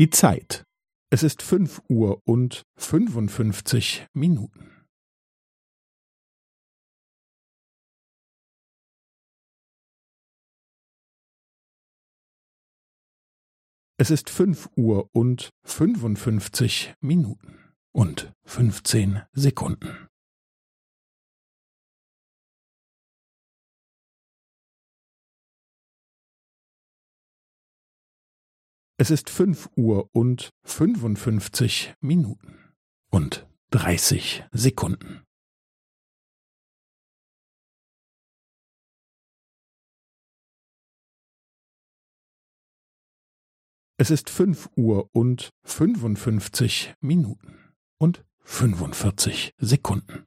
Die Zeit. Es ist fünf Uhr und fünfundfünfzig Minuten. Es ist fünf Uhr und fünfundfünfzig Minuten und fünfzehn Sekunden. Es ist fünf Uhr und fünfundfünfzig Minuten und dreißig Sekunden. Es ist fünf Uhr und fünfundfünfzig Minuten und fünfundvierzig Sekunden.